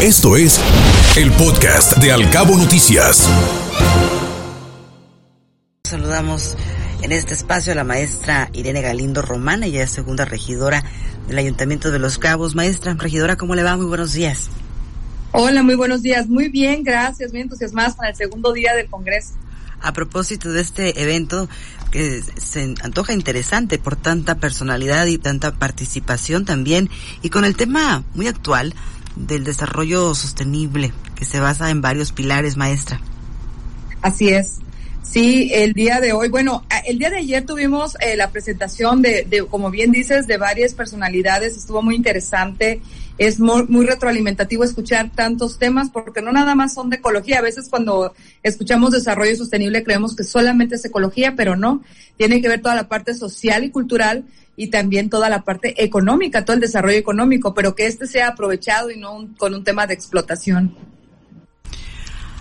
Esto es el podcast de Alcabo Noticias. Saludamos en este espacio a la maestra Irene Galindo Romana, ella es segunda regidora del Ayuntamiento de Los Cabos. Maestra, regidora, ¿cómo le va? Muy buenos días. Hola, muy buenos días. Muy bien, gracias. Muy entusiasmadas con el segundo día del Congreso. A propósito de este evento que se antoja interesante por tanta personalidad y tanta participación también, y con el tema muy actual del desarrollo sostenible que se basa en varios pilares, maestra. Así es. Sí, el día de hoy, bueno, el día de ayer tuvimos eh, la presentación de, de, como bien dices, de varias personalidades, estuvo muy interesante, es muy, muy, retroalimentativo escuchar tantos temas porque no nada más son de ecología, a veces cuando escuchamos desarrollo sostenible creemos que solamente es ecología, pero no, tiene que ver toda la parte social y cultural y también toda la parte económica, todo el desarrollo económico, pero que este sea aprovechado y no un, con un tema de explotación.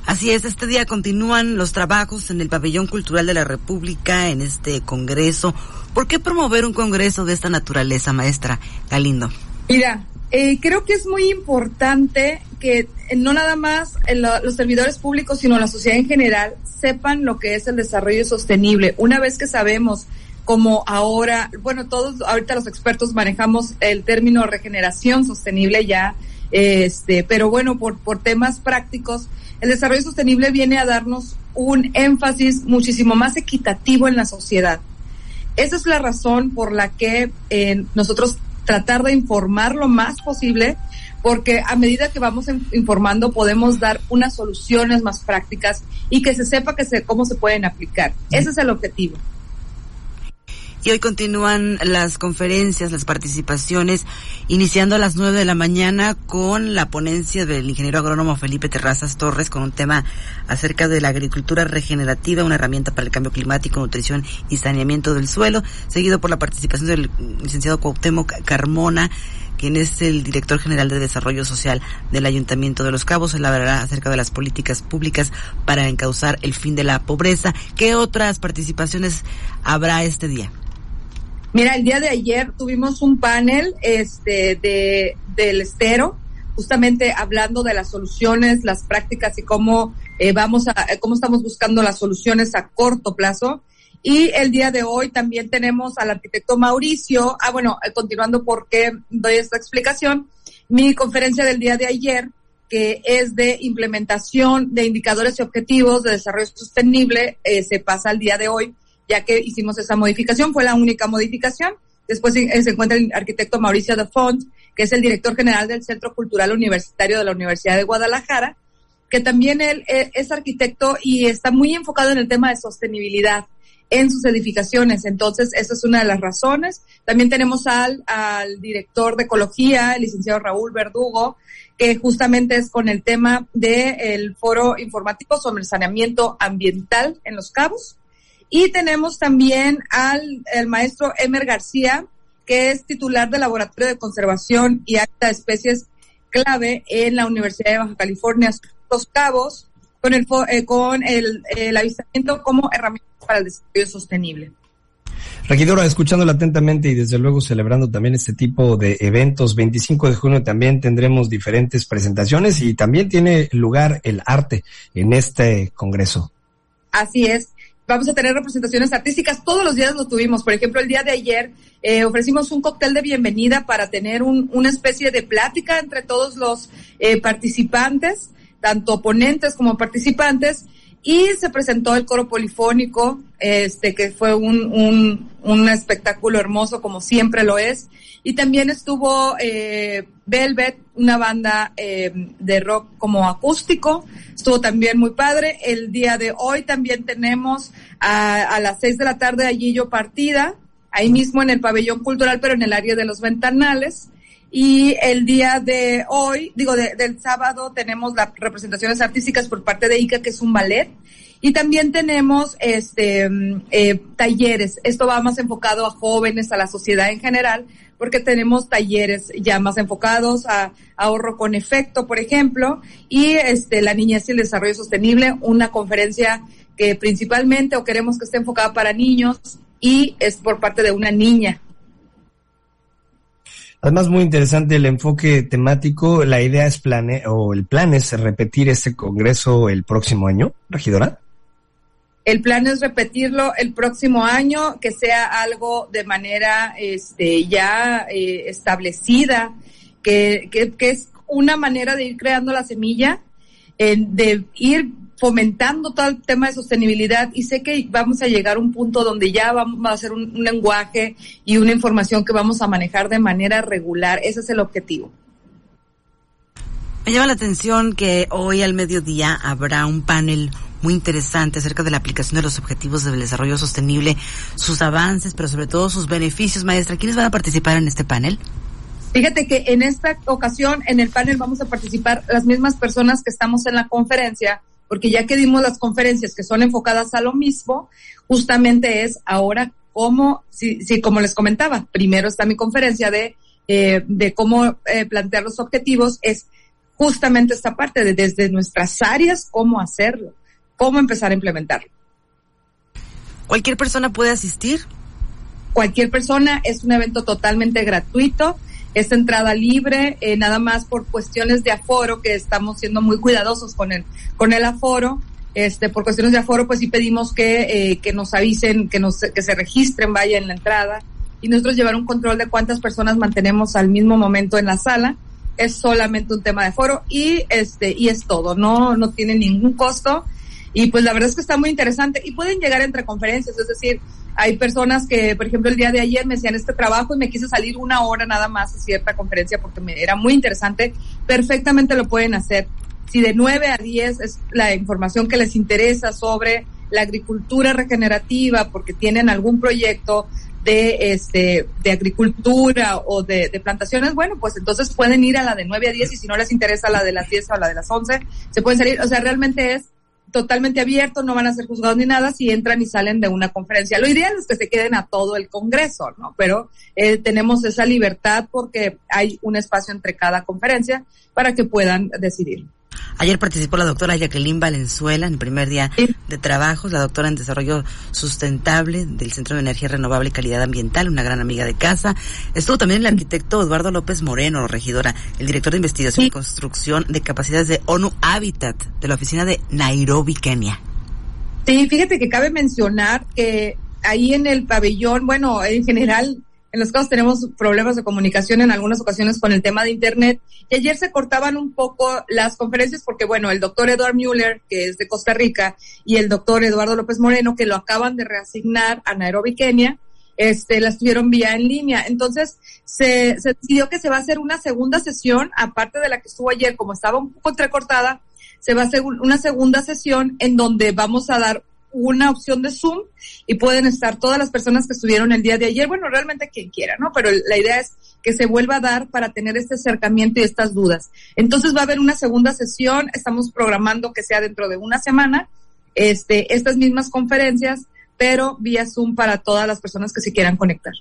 Así es, este día continúan los trabajos en el Pabellón Cultural de la República, en este Congreso. ¿Por qué promover un Congreso de esta naturaleza, maestra Galindo? Mira, eh, creo que es muy importante que no nada más lo, los servidores públicos, sino la sociedad en general sepan lo que es el desarrollo sostenible. Una vez que sabemos como ahora, bueno, todos ahorita los expertos manejamos el término regeneración sostenible ya, este, pero bueno, por, por temas prácticos, el desarrollo sostenible viene a darnos un énfasis muchísimo más equitativo en la sociedad. Esa es la razón por la que eh, nosotros tratar de informar lo más posible, porque a medida que vamos informando podemos dar unas soluciones más prácticas y que se sepa que se, cómo se pueden aplicar. Ese es el objetivo. Y hoy continúan las conferencias, las participaciones, iniciando a las nueve de la mañana con la ponencia del ingeniero agrónomo Felipe Terrazas Torres con un tema acerca de la agricultura regenerativa, una herramienta para el cambio climático, nutrición y saneamiento del suelo, seguido por la participación del licenciado Cuauhtémoc Carmona, quien es el director general de Desarrollo Social del Ayuntamiento de Los Cabos. Hablará acerca de las políticas públicas para encauzar el fin de la pobreza. ¿Qué otras participaciones habrá este día? Mira, el día de ayer tuvimos un panel este, de, del estero, justamente hablando de las soluciones, las prácticas y cómo eh, vamos a, cómo estamos buscando las soluciones a corto plazo. Y el día de hoy también tenemos al arquitecto Mauricio. Ah, bueno, eh, continuando porque doy esta explicación. Mi conferencia del día de ayer, que es de implementación de indicadores y objetivos de desarrollo sostenible, eh, se pasa al día de hoy ya que hicimos esa modificación, fue la única modificación. Después se encuentra el arquitecto Mauricio de Font, que es el director general del Centro Cultural Universitario de la Universidad de Guadalajara, que también él eh, es arquitecto y está muy enfocado en el tema de sostenibilidad en sus edificaciones. Entonces, esa es una de las razones. También tenemos al, al director de ecología, el licenciado Raúl Verdugo, que justamente es con el tema del foro informativo sobre el saneamiento ambiental en Los Cabos. Y tenemos también al el maestro Emer García, que es titular del Laboratorio de Conservación y Acta de Especies clave en la Universidad de Baja California, Los Cabos, con el, eh, con el, el avistamiento como herramienta para el desarrollo sostenible. Regidora, escuchándola atentamente y desde luego celebrando también este tipo de eventos, 25 de junio también tendremos diferentes presentaciones y también tiene lugar el arte en este congreso. Así es vamos a tener representaciones artísticas. Todos los días lo tuvimos. Por ejemplo, el día de ayer eh, ofrecimos un cóctel de bienvenida para tener un, una especie de plática entre todos los eh, participantes, tanto ponentes como participantes. Y se presentó el coro polifónico, este, que fue un, un, un espectáculo hermoso, como siempre lo es. Y también estuvo eh, Velvet, una banda eh, de rock como acústico. Estuvo también muy padre. El día de hoy también tenemos a, a las seis de la tarde allí yo partida, ahí mismo en el pabellón cultural, pero en el área de los ventanales. Y el día de hoy, digo, de, del sábado, tenemos las representaciones artísticas por parte de ICA, que es un ballet. Y también tenemos este eh, talleres. Esto va más enfocado a jóvenes, a la sociedad en general, porque tenemos talleres ya más enfocados a, ahorro con efecto, por ejemplo, y este la niñez y el desarrollo sostenible, una conferencia que principalmente o queremos que esté enfocada para niños y es por parte de una niña Además, muy interesante el enfoque temático. La idea es plane o el plan es repetir este congreso el próximo año, regidora. El plan es repetirlo el próximo año, que sea algo de manera este, ya eh, establecida, que, que, que, es una manera de ir creando la semilla, de ir fomentando todo el tema de sostenibilidad y sé que vamos a llegar a un punto donde ya vamos a hacer un, un lenguaje y una información que vamos a manejar de manera regular. Ese es el objetivo. Me llama la atención que hoy al mediodía habrá un panel muy interesante acerca de la aplicación de los objetivos del desarrollo sostenible, sus avances, pero sobre todo sus beneficios. Maestra, ¿quiénes van a participar en este panel? Fíjate que en esta ocasión en el panel vamos a participar las mismas personas que estamos en la conferencia, porque ya que dimos las conferencias que son enfocadas a lo mismo, justamente es ahora cómo, si, si como les comentaba, primero está mi conferencia de, eh, de cómo eh, plantear los objetivos, es justamente esta parte de desde nuestras áreas, cómo hacerlo cómo empezar a implementarlo. ¿Cualquier persona puede asistir? Cualquier persona, es un evento totalmente gratuito, es entrada libre, eh, nada más por cuestiones de aforo, que estamos siendo muy cuidadosos con el, con el aforo. Este, por cuestiones de aforo, pues sí pedimos que, eh, que nos avisen, que nos, que se registren, vaya en la entrada, y nosotros llevar un control de cuántas personas mantenemos al mismo momento en la sala. Es solamente un tema de aforo y este, y es todo, no, no tiene ningún costo y pues la verdad es que está muy interesante y pueden llegar entre conferencias, es decir, hay personas que, por ejemplo, el día de ayer me hacían este trabajo y me quise salir una hora nada más a cierta conferencia porque me era muy interesante, perfectamente lo pueden hacer. Si de 9 a 10 es la información que les interesa sobre la agricultura regenerativa porque tienen algún proyecto de este de agricultura o de, de, plantaciones, bueno, pues entonces pueden ir a la de 9 a 10 y si no les interesa la de las 10 o la de las 11, se pueden salir, o sea, realmente es totalmente abierto, no van a ser juzgados ni nada si entran y salen de una conferencia. Lo ideal es que se queden a todo el Congreso, ¿no? Pero eh, tenemos esa libertad porque hay un espacio entre cada conferencia para que puedan decidir. Ayer participó la doctora Jacqueline Valenzuela en el primer día de trabajos, la doctora en Desarrollo Sustentable del Centro de Energía Renovable y Calidad Ambiental, una gran amiga de casa. Estuvo también el arquitecto Eduardo López Moreno, regidora, el director de Investigación y Construcción de Capacidades de ONU Habitat de la oficina de Nairobi, Kenia. Sí, fíjate que cabe mencionar que ahí en el pabellón, bueno, en general en los casos tenemos problemas de comunicación en algunas ocasiones con el tema de Internet. Y ayer se cortaban un poco las conferencias porque, bueno, el doctor Eduard Müller, que es de Costa Rica, y el doctor Eduardo López Moreno, que lo acaban de reasignar a Nairobi, Kenia, este, las tuvieron vía en línea. Entonces, se, se decidió que se va a hacer una segunda sesión, aparte de la que estuvo ayer, como estaba un poco entrecortada, se va a hacer una segunda sesión en donde vamos a dar una opción de Zoom y pueden estar todas las personas que estuvieron el día de ayer, bueno, realmente quien quiera, ¿no? Pero la idea es que se vuelva a dar para tener este acercamiento y estas dudas. Entonces va a haber una segunda sesión, estamos programando que sea dentro de una semana, este, estas mismas conferencias, pero vía Zoom para todas las personas que se quieran conectar.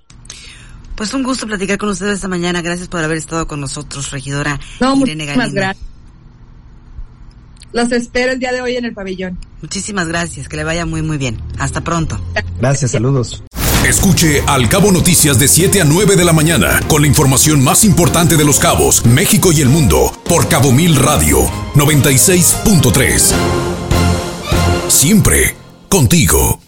Pues un gusto platicar con ustedes esta mañana. Gracias por haber estado con nosotros, regidora no, Irene muchísimas gracias. Los espero el día de hoy en el pabellón. Muchísimas gracias, que le vaya muy muy bien. Hasta pronto. Gracias, saludos. Escuche Al Cabo Noticias de 7 a 9 de la mañana con la información más importante de los cabos, México y el mundo por Cabo Mil Radio 96.3. Siempre contigo.